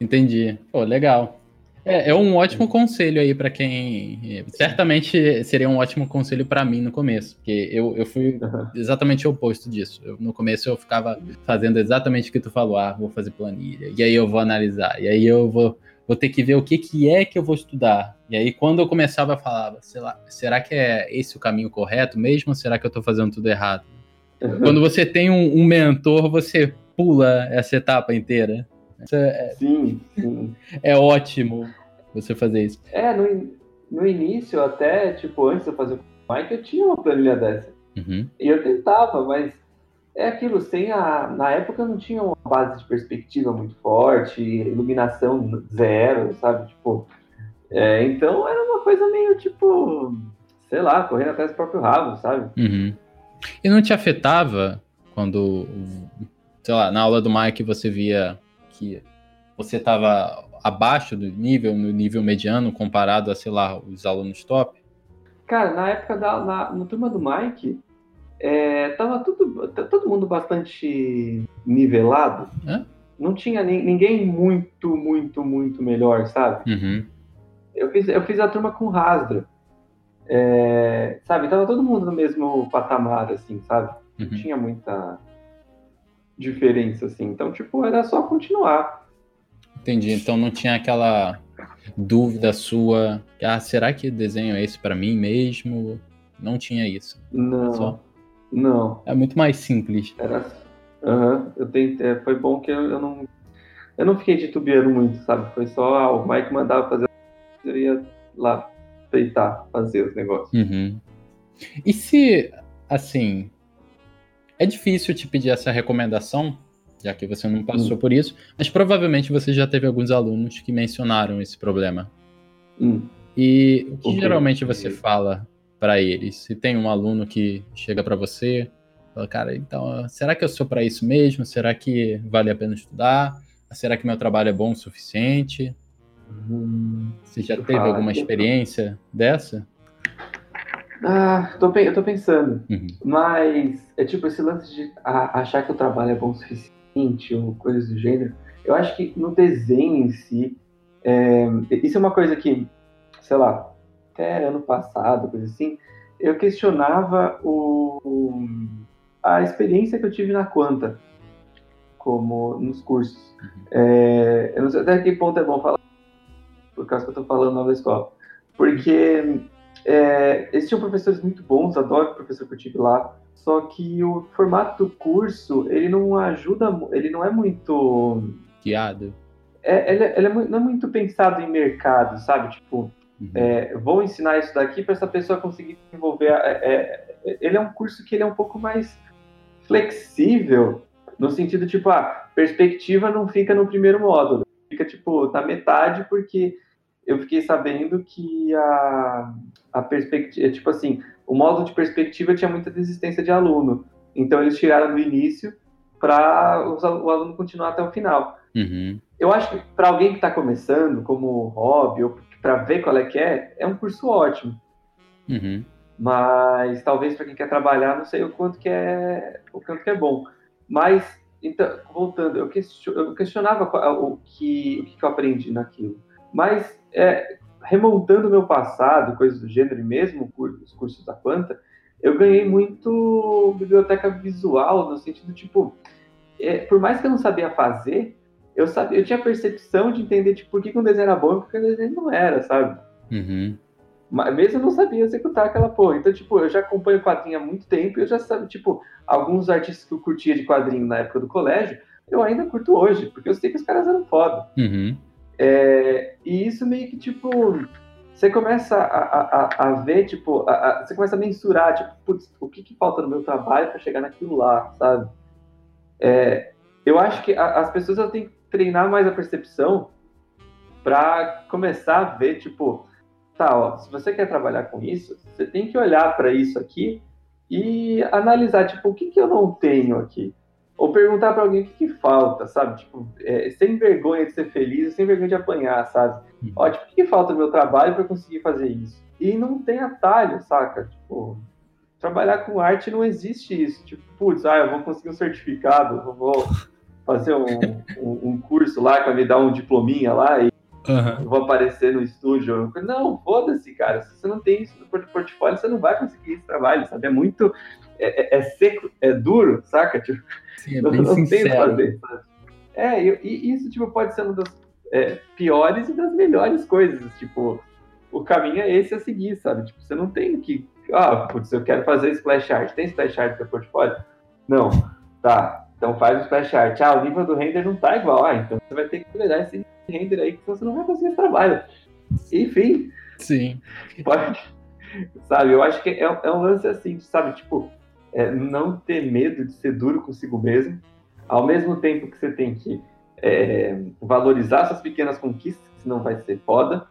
Entendi. Pô, legal. É, é um ótimo conselho aí para quem. Certamente seria um ótimo conselho para mim no começo, porque eu, eu fui exatamente o oposto disso. Eu, no começo eu ficava fazendo exatamente o que tu falou, ah, vou fazer planilha, e aí eu vou analisar, e aí eu vou, vou ter que ver o que, que é que eu vou estudar. E aí quando eu começava a falar, sei lá, será que é esse o caminho correto mesmo, ou será que eu estou fazendo tudo errado? Quando você tem um, um mentor, você pula essa etapa inteira. É, sim, sim. É ótimo você fazer isso. É, no, no início, até, tipo, antes de eu fazer o Mike, eu tinha uma planilha dessa. Uhum. E eu tentava, mas é aquilo, sem a. Na época não tinha uma base de perspectiva muito forte, iluminação zero, sabe? Tipo. É, então era uma coisa meio tipo, sei lá, correndo atrás do próprio rabo, sabe? Uhum. E não te afetava quando, sei lá, na aula do Mike você via que você estava abaixo do nível, no nível mediano, comparado a, sei lá, os alunos top? Cara, na época da na, no turma do Mike, é, tava tudo, todo mundo bastante nivelado. É? Não tinha ni, ninguém muito, muito, muito melhor, sabe? Uhum. Eu, fiz, eu fiz a turma com Rasdra. É, sabe, tava todo mundo no mesmo patamar, assim, sabe? Uhum. Não tinha muita diferença, assim. Então, tipo, era só continuar. Entendi. Então não tinha aquela dúvida sua, ah, será que desenho é esse para mim mesmo? Não tinha isso. Não. Só... Não. É muito mais simples. Era. Uhum. Eu tentei... É, foi bom que eu, eu, não. Eu não fiquei titubeando muito, sabe? Foi só ah, o Mike mandava fazer. Eu ia lá peitar, fazer os negócios. Uhum. E se, assim, é difícil te pedir essa recomendação, já que você não passou hum. por isso, mas provavelmente você já teve alguns alunos que mencionaram esse problema. Hum. E o que okay. geralmente você fala para eles? Se tem um aluno que chega para você, fala, cara, então, será que eu sou para isso mesmo? Será que vale a pena estudar? Será que meu trabalho é bom o suficiente? Hum, você já teve alguma experiência dessa? Ah, tô, eu tô pensando. Uhum. Mas é tipo esse lance de achar que o trabalho é bom o suficiente ou coisas do gênero. Eu acho que no desenho em si, é, isso é uma coisa que, sei lá, até ano passado, coisa assim, eu questionava o, a experiência que eu tive na Quanta, como nos cursos. Uhum. É, eu não sei até que ponto é bom falar, por causa que eu tô falando na escola. Porque é, eles tinham professores muito bons, adoro o professor que eu tive lá, só que o formato do curso, ele não ajuda, ele não é muito... Guiado. É, ele, ele é, não é muito pensado em mercado, sabe? Tipo, uhum. é, vou ensinar isso daqui para essa pessoa conseguir desenvolver. É, é, ele é um curso que ele é um pouco mais flexível, no sentido tipo, a ah, perspectiva não fica no primeiro módulo, fica tipo na metade, porque eu fiquei sabendo que a, a perspectiva, tipo assim, o módulo de perspectiva tinha muita desistência de aluno. Então eles tiraram do início para o aluno continuar até o final. Uhum. Eu acho que para alguém que está começando, como hobby, ou para ver qual é que é, é um curso ótimo. Uhum. Mas talvez para quem quer trabalhar, não sei o quanto que é, o quanto que é bom. Mas então, voltando, eu, questionava o que, o que eu aprendi naquilo. Mas é, remontando o meu passado, coisas do gênero, e mesmo os cursos da Quanta, eu ganhei muito biblioteca visual, no sentido, tipo, é, por mais que eu não sabia fazer, eu, sabia, eu tinha a percepção de entender tipo, por que, que um desenho era bom e por que um desenho não era, sabe? Uhum. Mas mesmo eu não sabia executar aquela porra. Então, tipo, eu já acompanho quadrinho há muito tempo e eu já sabia, tipo, alguns artistas que eu curtia de quadrinho na época do colégio, eu ainda curto hoje, porque eu sei que os caras eram foda. Uhum. É, e isso meio que, tipo, você começa a, a, a ver, tipo, a, você começa a mensurar, tipo, putz, o que, que falta no meu trabalho para chegar naquilo lá, sabe? É, eu acho que as pessoas têm que treinar mais a percepção para começar a ver, tipo, tá, ó, se você quer trabalhar com isso, você tem que olhar para isso aqui e analisar, tipo, o que, que eu não tenho aqui? Ou perguntar para alguém o que, que, falta, sabe? Tipo, é, sem vergonha de ser feliz, sem vergonha de apanhar, sabe? Uhum. Ó, tipo, o que, que falta no meu trabalho para conseguir fazer isso? E não tem atalho, saca? Tipo, trabalhar com arte não existe isso. Tipo, putz, ah, eu vou conseguir um certificado, eu vou fazer um, um, um curso lá que vai me dar um diplominha lá e Uhum. Vou aparecer no estúdio. Não, foda-se, cara. Se você não tem isso no portfólio, você não vai conseguir esse trabalho, sabe? É muito. É, é, é seco, é duro, saca? Tipo, Sim, é bem não, não tem o fazer. Sabe? É, e, e, isso tipo, pode ser uma das é, piores e das melhores coisas. Tipo, o caminho é esse a seguir, sabe? Tipo, você não tem que. Ah, putz, eu quero fazer splash art. Tem splash art no portfólio? Não. Tá. Então faz o splash art. Ah, o nível do render não tá igual. Ah, então você vai ter que melhorar esse render aí, que você não vai conseguir esse trabalho. Enfim. Sim. Pode, sabe, eu acho que é, é um lance assim, sabe, tipo, é, não ter medo de ser duro consigo mesmo, ao mesmo tempo que você tem que é, valorizar suas pequenas conquistas, senão vai ser foda,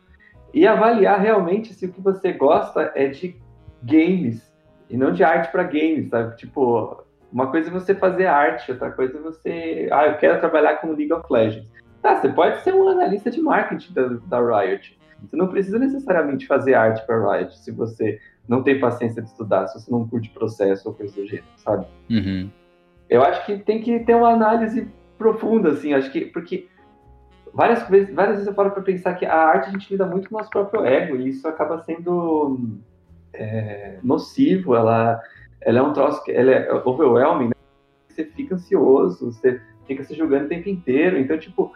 e avaliar realmente se o que você gosta é de games e não de arte para games, sabe? Tipo, uma coisa é você fazer arte, outra coisa é você, ah, eu quero trabalhar com League of Legends. Ah, você pode ser um analista de marketing da, da Riot. Você não precisa necessariamente fazer arte para Riot se você não tem paciência de estudar, se você não curte processo ou coisa do gênero, sabe? Uhum. Eu acho que tem que ter uma análise profunda, assim, acho que, porque várias vezes, várias vezes eu paro para pensar que a arte a gente lida muito com o nosso próprio ego e isso acaba sendo é, nocivo, ela, ela é um troço que ela é overwhelming, né? Você fica ansioso, você fica se julgando o tempo inteiro, então, tipo,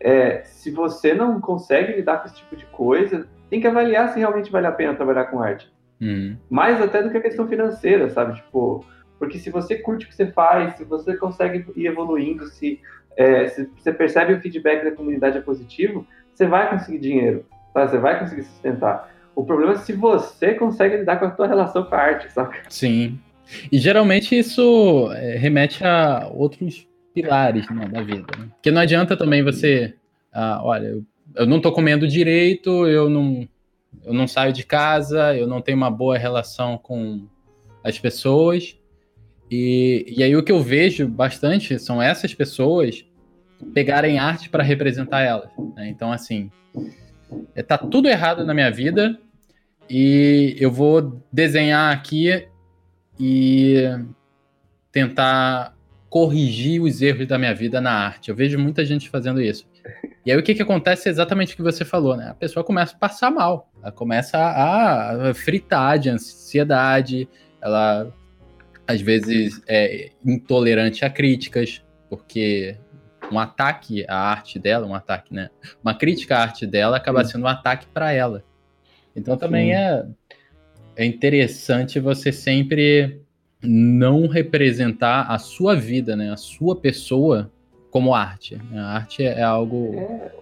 é, se você não consegue lidar com esse tipo de coisa, tem que avaliar se realmente vale a pena trabalhar com arte. Uhum. Mais até do que a questão financeira, sabe? Tipo, porque se você curte o que você faz, se você consegue ir evoluindo, se, é, se você percebe o feedback da comunidade é positivo, você vai conseguir dinheiro, tá? você vai conseguir sustentar. O problema é se você consegue lidar com a sua relação com a arte, sabe? Sim. E geralmente isso é, remete a outros pilares né, da vida. Né? Porque não adianta também você, ah, olha, eu, eu não estou comendo direito, eu não, eu não saio de casa, eu não tenho uma boa relação com as pessoas. E, e aí o que eu vejo bastante são essas pessoas pegarem arte para representar elas. Né? Então, assim, tá tudo errado na minha vida e eu vou desenhar aqui e tentar corrigir os erros da minha vida na arte. Eu vejo muita gente fazendo isso. E aí o que, que acontece é exatamente o que você falou, né? A pessoa começa a passar mal, ela começa a fritar de ansiedade, ela às vezes é intolerante a críticas, porque um ataque à arte dela, um ataque, né? Uma crítica à arte dela acaba sendo um ataque para ela. Então também é, é interessante você sempre não representar a sua vida, né, a sua pessoa como arte. A arte é, algo. É,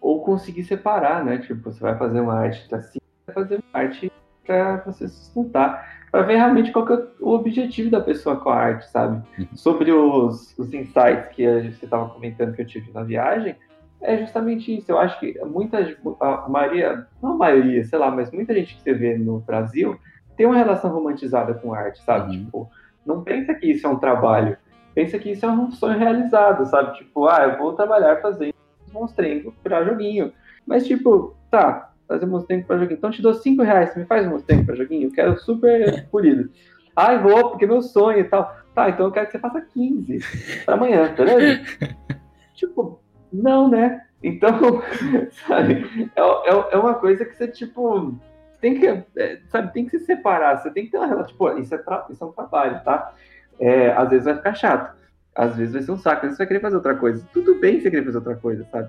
ou conseguir separar, né? Tipo, você vai fazer uma arte para si, vai fazer uma arte para você sustentar, para ver realmente qual é o objetivo da pessoa com a arte, sabe? Uhum. Sobre os, os insights que você estava comentando que eu tive na viagem, é justamente isso. Eu acho que muitas, a maioria, não a maioria, sei lá, mas muita gente que você vê no Brasil tem uma relação romantizada com arte, sabe? Uhum. Tipo, não pensa que isso é um trabalho, pensa que isso é um sonho realizado, sabe? Tipo, ah, eu vou trabalhar fazendo monstrengo pra joguinho. Mas, tipo, tá, fazer monstrengo pra joguinho. Então te dou 5 reais, você me faz um monstrengo pra joguinho? Eu quero super polido. Ai, vou, porque é meu sonho e tal. Tá, então eu quero que você faça 15 pra amanhã, beleza? tipo, não, né? Então, sabe, é, é, é uma coisa que você, tipo, tem que, é, sabe, tem que se separar, você tem que ter uma relação, tipo, isso é, isso é um trabalho, tá? É, às vezes vai ficar chato, às vezes vai ser um saco, às vezes você vai querer fazer outra coisa. Tudo bem você querer fazer outra coisa, sabe?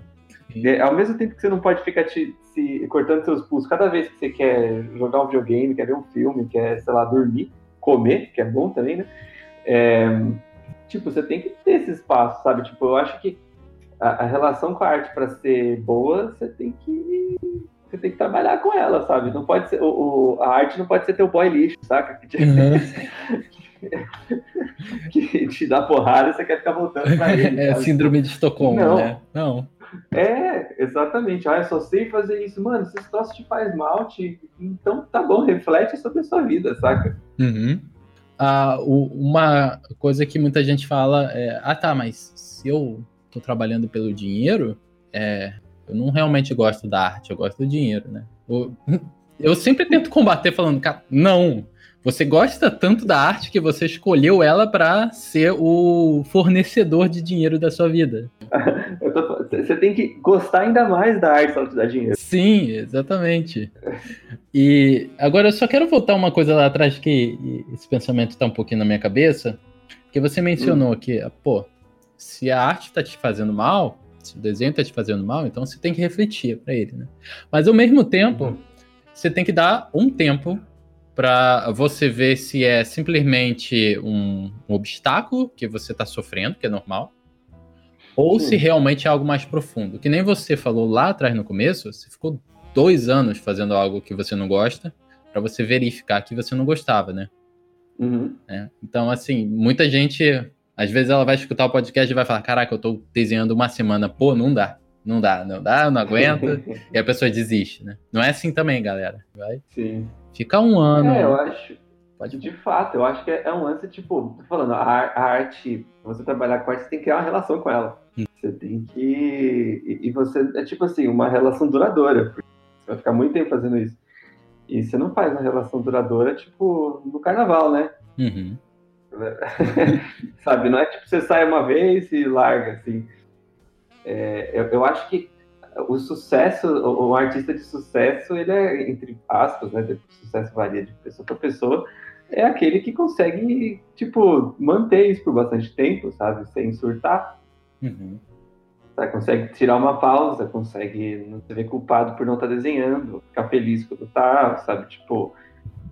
É, ao mesmo tempo que você não pode ficar te, se, cortando seus pulsos cada vez que você quer jogar um videogame, quer ver um filme, quer, sei lá, dormir, comer, que é bom também, né? É, tipo, você tem que ter esse espaço, sabe? Tipo, eu acho que a, a relação com a arte para ser boa, você tem que você tem que trabalhar com ela, sabe? Não pode ser o, o a arte não pode ser teu boy lixo, saca? Que te, uhum. que te dá porrada e você quer ficar voltando pra ele. É sabe? síndrome de Estocolmo, não. né? Não. É, exatamente. Ah, eu só sei fazer isso. Mano, se esse troço te faz mal, te... então tá bom, reflete sobre a sua vida, saca? Uhum. Ah, o, uma coisa que muita gente fala é: ah, tá, mas se eu tô trabalhando pelo dinheiro, é, eu não realmente gosto da arte, eu gosto do dinheiro, né? Eu, eu sempre tento combater falando, cara, não. Você gosta tanto da arte que você escolheu ela para ser o fornecedor de dinheiro da sua vida. Tô, você tem que gostar ainda mais da arte se ela te dar dinheiro. Sim, exatamente. E agora eu só quero voltar uma coisa lá atrás que esse pensamento está um pouquinho na minha cabeça, que você mencionou hum. que, pô, se a arte está te fazendo mal, se o desenho está te fazendo mal, então você tem que refletir para ele, né? Mas ao mesmo tempo, uhum. você tem que dar um tempo para você ver se é simplesmente um, um obstáculo que você está sofrendo, que é normal, ou Sim. se realmente é algo mais profundo. Que nem você falou lá atrás no começo, você ficou dois anos fazendo algo que você não gosta, para você verificar que você não gostava, né? Uhum. É, então, assim, muita gente às vezes ela vai escutar o podcast e vai falar: Caraca, eu tô desenhando uma semana, pô, não dá. Não dá, não dá, não aguento. e a pessoa desiste, né? Não é assim também, galera. Vai. Sim. Fica um ano. É, eu acho. Pode... De fato, eu acho que é um lance, tipo, tô falando, a, a arte, você trabalhar com arte, você tem que criar uma relação com ela. Hum. Você tem que. E, e, você, é tipo assim, uma relação duradoura. Você vai ficar muito tempo fazendo isso. E você não faz uma relação duradoura, tipo, no carnaval, né? Uhum. Sabe, não é tipo você sai uma vez e larga, assim. É, eu, eu, acho que o sucesso, o, artista de sucesso, ele é, entre aspas, né, o sucesso varia de pessoa para pessoa, é aquele que consegue, tipo, manter isso por bastante tempo, sabe, sem surtar. Uhum. Sabe? Consegue tirar uma pausa, consegue não se ver culpado por não estar tá desenhando, ficar feliz quando tá, sabe, tipo,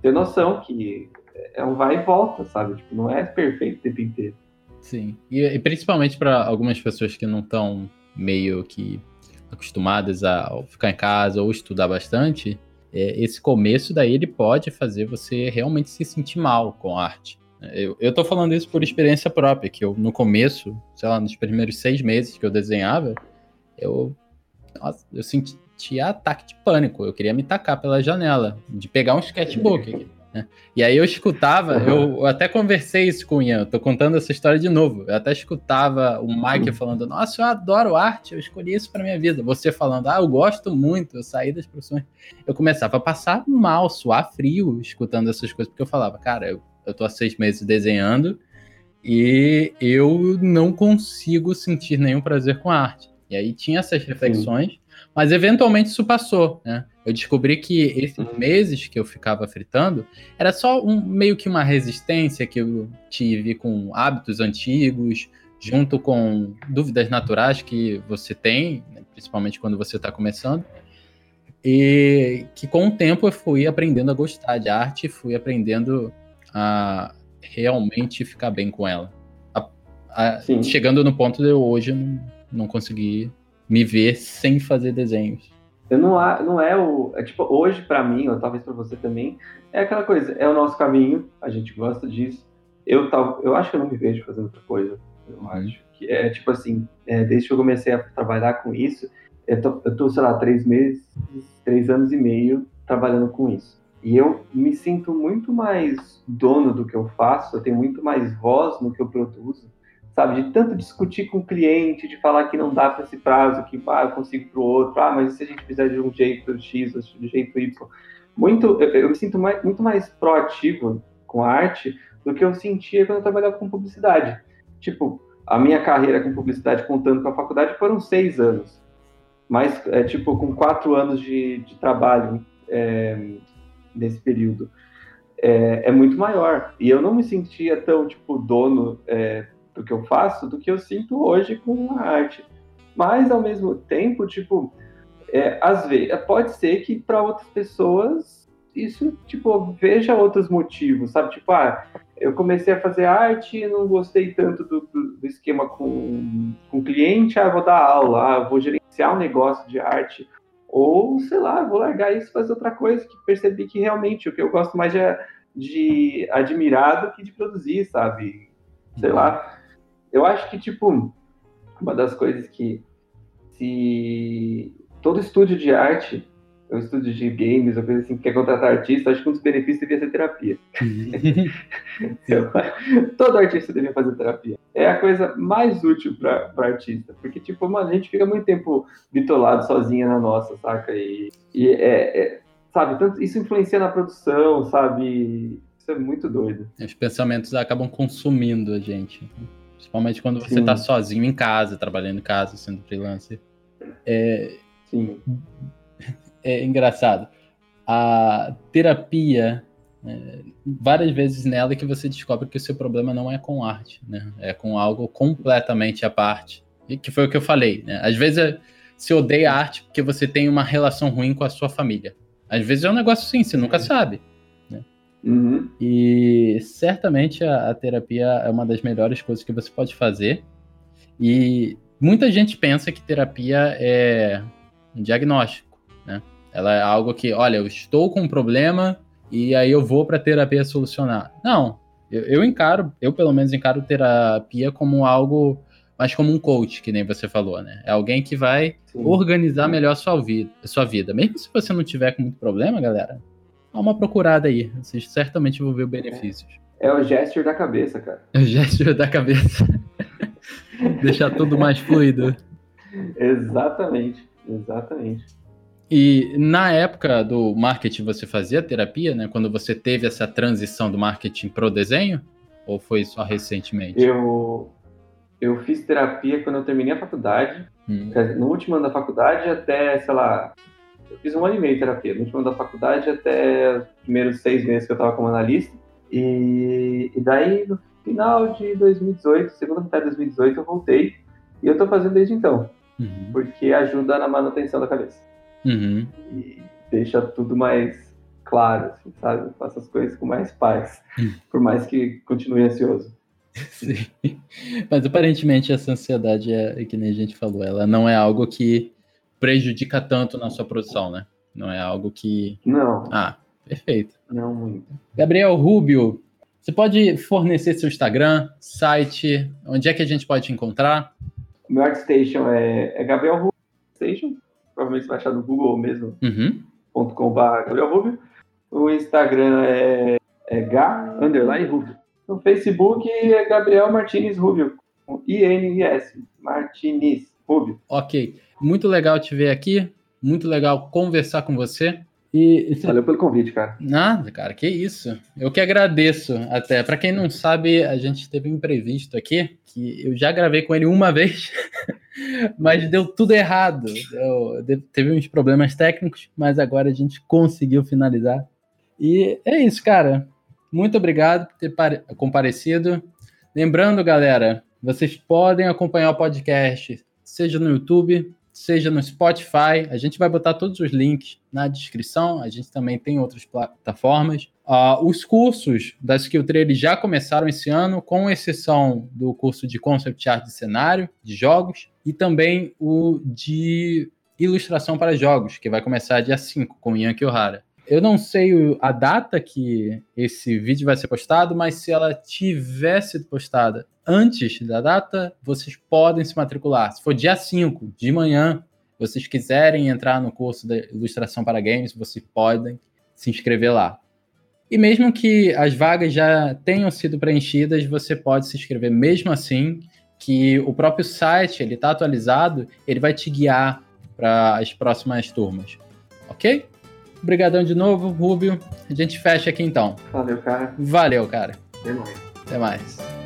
ter noção que é um vai e volta, sabe? Tipo, não é perfeito o tempo inteiro. Sim. E, e principalmente para algumas pessoas que não estão meio que acostumadas a ficar em casa ou estudar bastante, é, esse começo daí ele pode fazer você realmente se sentir mal com a arte. Eu, eu tô falando isso por experiência própria, que eu no começo, sei lá, nos primeiros seis meses que eu desenhava, eu, nossa, eu sentia ataque de pânico. Eu queria me tacar pela janela, de pegar um sketchbook. Né? E aí eu escutava, uhum. eu até conversei isso com o Ian, tô contando essa história de novo. Eu até escutava o Mike uhum. falando: Nossa, eu adoro arte, eu escolhi isso para minha vida. Você falando: Ah, eu gosto muito, eu saí das profissões. Eu começava a passar mal, suar frio, escutando essas coisas, porque eu falava: Cara, eu, eu tô há seis meses desenhando e eu não consigo sentir nenhum prazer com a arte. E aí tinha essas reflexões, Sim. Mas eventualmente isso passou, né? Eu descobri que esses uhum. meses que eu ficava fritando era só um, meio que uma resistência que eu tive com hábitos antigos, junto com dúvidas naturais que você tem, né, principalmente quando você está começando. E que com o tempo eu fui aprendendo a gostar de arte, fui aprendendo a realmente ficar bem com ela. A, a, chegando no ponto de eu hoje não, não conseguir me ver sem fazer desenhos. Eu não, não é o. É tipo, hoje para mim, ou talvez para você também, é aquela coisa, é o nosso caminho, a gente gosta disso. Eu, tal, eu acho que eu não me vejo fazendo outra coisa. Eu uhum. acho que é tipo assim, é, desde que eu comecei a trabalhar com isso, eu tô, eu tô, sei lá, três meses, três anos e meio trabalhando com isso. E eu me sinto muito mais dono do que eu faço, eu tenho muito mais voz no que eu produzo sabe? De tanto discutir com o cliente, de falar que não dá para esse prazo, que ah, eu consigo para o outro, ah, mas se a gente fizer de um jeito X, ou de jeito Y. Muito, eu, eu me sinto mais, muito mais proativo com a arte do que eu sentia quando eu trabalhava com publicidade. Tipo, a minha carreira com publicidade, contando com a faculdade, foram seis anos. Mas, é, tipo, com quatro anos de, de trabalho é, nesse período. É, é, muito maior. E eu não me sentia tão, tipo, dono é, do que eu faço do que eu sinto hoje com a arte. Mas ao mesmo tempo, tipo, é, às vezes, pode ser que para outras pessoas isso, tipo, veja outros motivos, sabe? Tipo, ah, eu comecei a fazer arte, não gostei tanto do, do, do esquema com, com cliente, ah, vou dar aula, ah, vou gerenciar um negócio de arte, ou, sei lá, vou largar isso e fazer outra coisa, que percebi que realmente o que eu gosto mais é de admirar do que de produzir, sabe? Sei lá. Eu acho que, tipo, uma das coisas que se todo estúdio de arte um estúdio de games, ou coisa assim, que quer contratar artista, acho que um dos benefícios devia ser terapia. todo artista devia fazer terapia. É a coisa mais útil para artista. Porque, tipo, mano, a gente fica muito tempo bitolado sozinha na nossa, saca? E, e é, é, sabe, tanto, isso influencia na produção, sabe? Isso é muito doido. Os pensamentos acabam consumindo a gente. Principalmente quando você está sozinho em casa, trabalhando em casa, sendo freelancer. É, Sim é engraçado. A terapia, é, várias vezes nela é que você descobre que o seu problema não é com arte, né? É com algo completamente à parte. E que foi o que eu falei, né? Às vezes você odeia a arte porque você tem uma relação ruim com a sua família. Às vezes é um negócio assim, você nunca sabe. Uhum. E certamente a, a terapia é uma das melhores coisas que você pode fazer. E muita gente pensa que terapia é um diagnóstico, né? Ela é algo que, olha, eu estou com um problema e aí eu vou para terapia solucionar. Não, eu, eu, encaro, eu pelo menos encaro terapia como algo mais como um coach, que nem você falou, né? É alguém que vai Sim. organizar melhor a sua vida, sua vida. Mesmo se você não tiver com muito problema, galera, dá uma procurada aí. Vocês certamente vão ver benefícios. É, é o gesture da cabeça, cara. É o gesture da cabeça. Deixar tudo mais fluido. Exatamente, exatamente. E na época do marketing você fazia terapia, né? Quando você teve essa transição do marketing pro desenho? Ou foi só recentemente? Eu, eu fiz terapia quando eu terminei a faculdade. Hum. No último ano da faculdade até, sei lá, eu fiz um ano e meio de terapia. No último ano da faculdade até os primeiros seis meses que eu estava como analista. E, e daí, no final de 2018, segunda metade de 2018, eu voltei. E eu estou fazendo desde então. Uhum. Porque ajuda na manutenção da cabeça. Uhum. E deixa tudo mais claro, assim, sabe? Faça as coisas com mais paz, uhum. por mais que continue ansioso. Sim. Mas aparentemente essa ansiedade é, que nem a gente falou, ela não é algo que prejudica tanto na sua produção, né? Não é algo que. Não. Ah, perfeito. Não muito. Gabriel Rubio, você pode fornecer seu Instagram, site, onde é que a gente pode te encontrar? Meu ArtStation é, é Gabriel Rubio Station provavelmente você vai achar no Google mesmo, uhum. Gabriel Rubio. O Instagram é, é G, underline Rubio. No Facebook é Gabriel Martinez Rubio, I-N-I-S, Martinez Rubio. Ok, muito legal te ver aqui, muito legal conversar com você. E, Valeu pelo convite, cara. Nada, cara, que isso. Eu que agradeço até. Para quem não sabe, a gente teve um imprevisto aqui, que eu já gravei com ele uma vez, mas deu tudo errado. Deu, teve uns problemas técnicos, mas agora a gente conseguiu finalizar. E é isso, cara. Muito obrigado por ter comparecido. Lembrando, galera, vocês podem acompanhar o podcast, seja no YouTube, seja no Spotify. A gente vai botar todos os links na descrição. A gente também tem outras plataformas. Uh, os cursos da Skill Trade já começaram esse ano, com exceção do curso de Concept Art de cenário, de jogos, e também o de ilustração para jogos, que vai começar dia 5 com Yankee Ohara. Eu não sei a data que esse vídeo vai ser postado, mas se ela tivesse postada antes da data, vocês podem se matricular. Se for dia 5 de manhã, vocês quiserem entrar no curso de ilustração para games, vocês podem se inscrever lá. E mesmo que as vagas já tenham sido preenchidas, você pode se inscrever mesmo assim, que o próprio site, ele está atualizado, ele vai te guiar para as próximas turmas. Ok? Obrigadão de novo, Rubio. A gente fecha aqui então. Valeu, cara. Valeu, cara. Até mais. Até mais.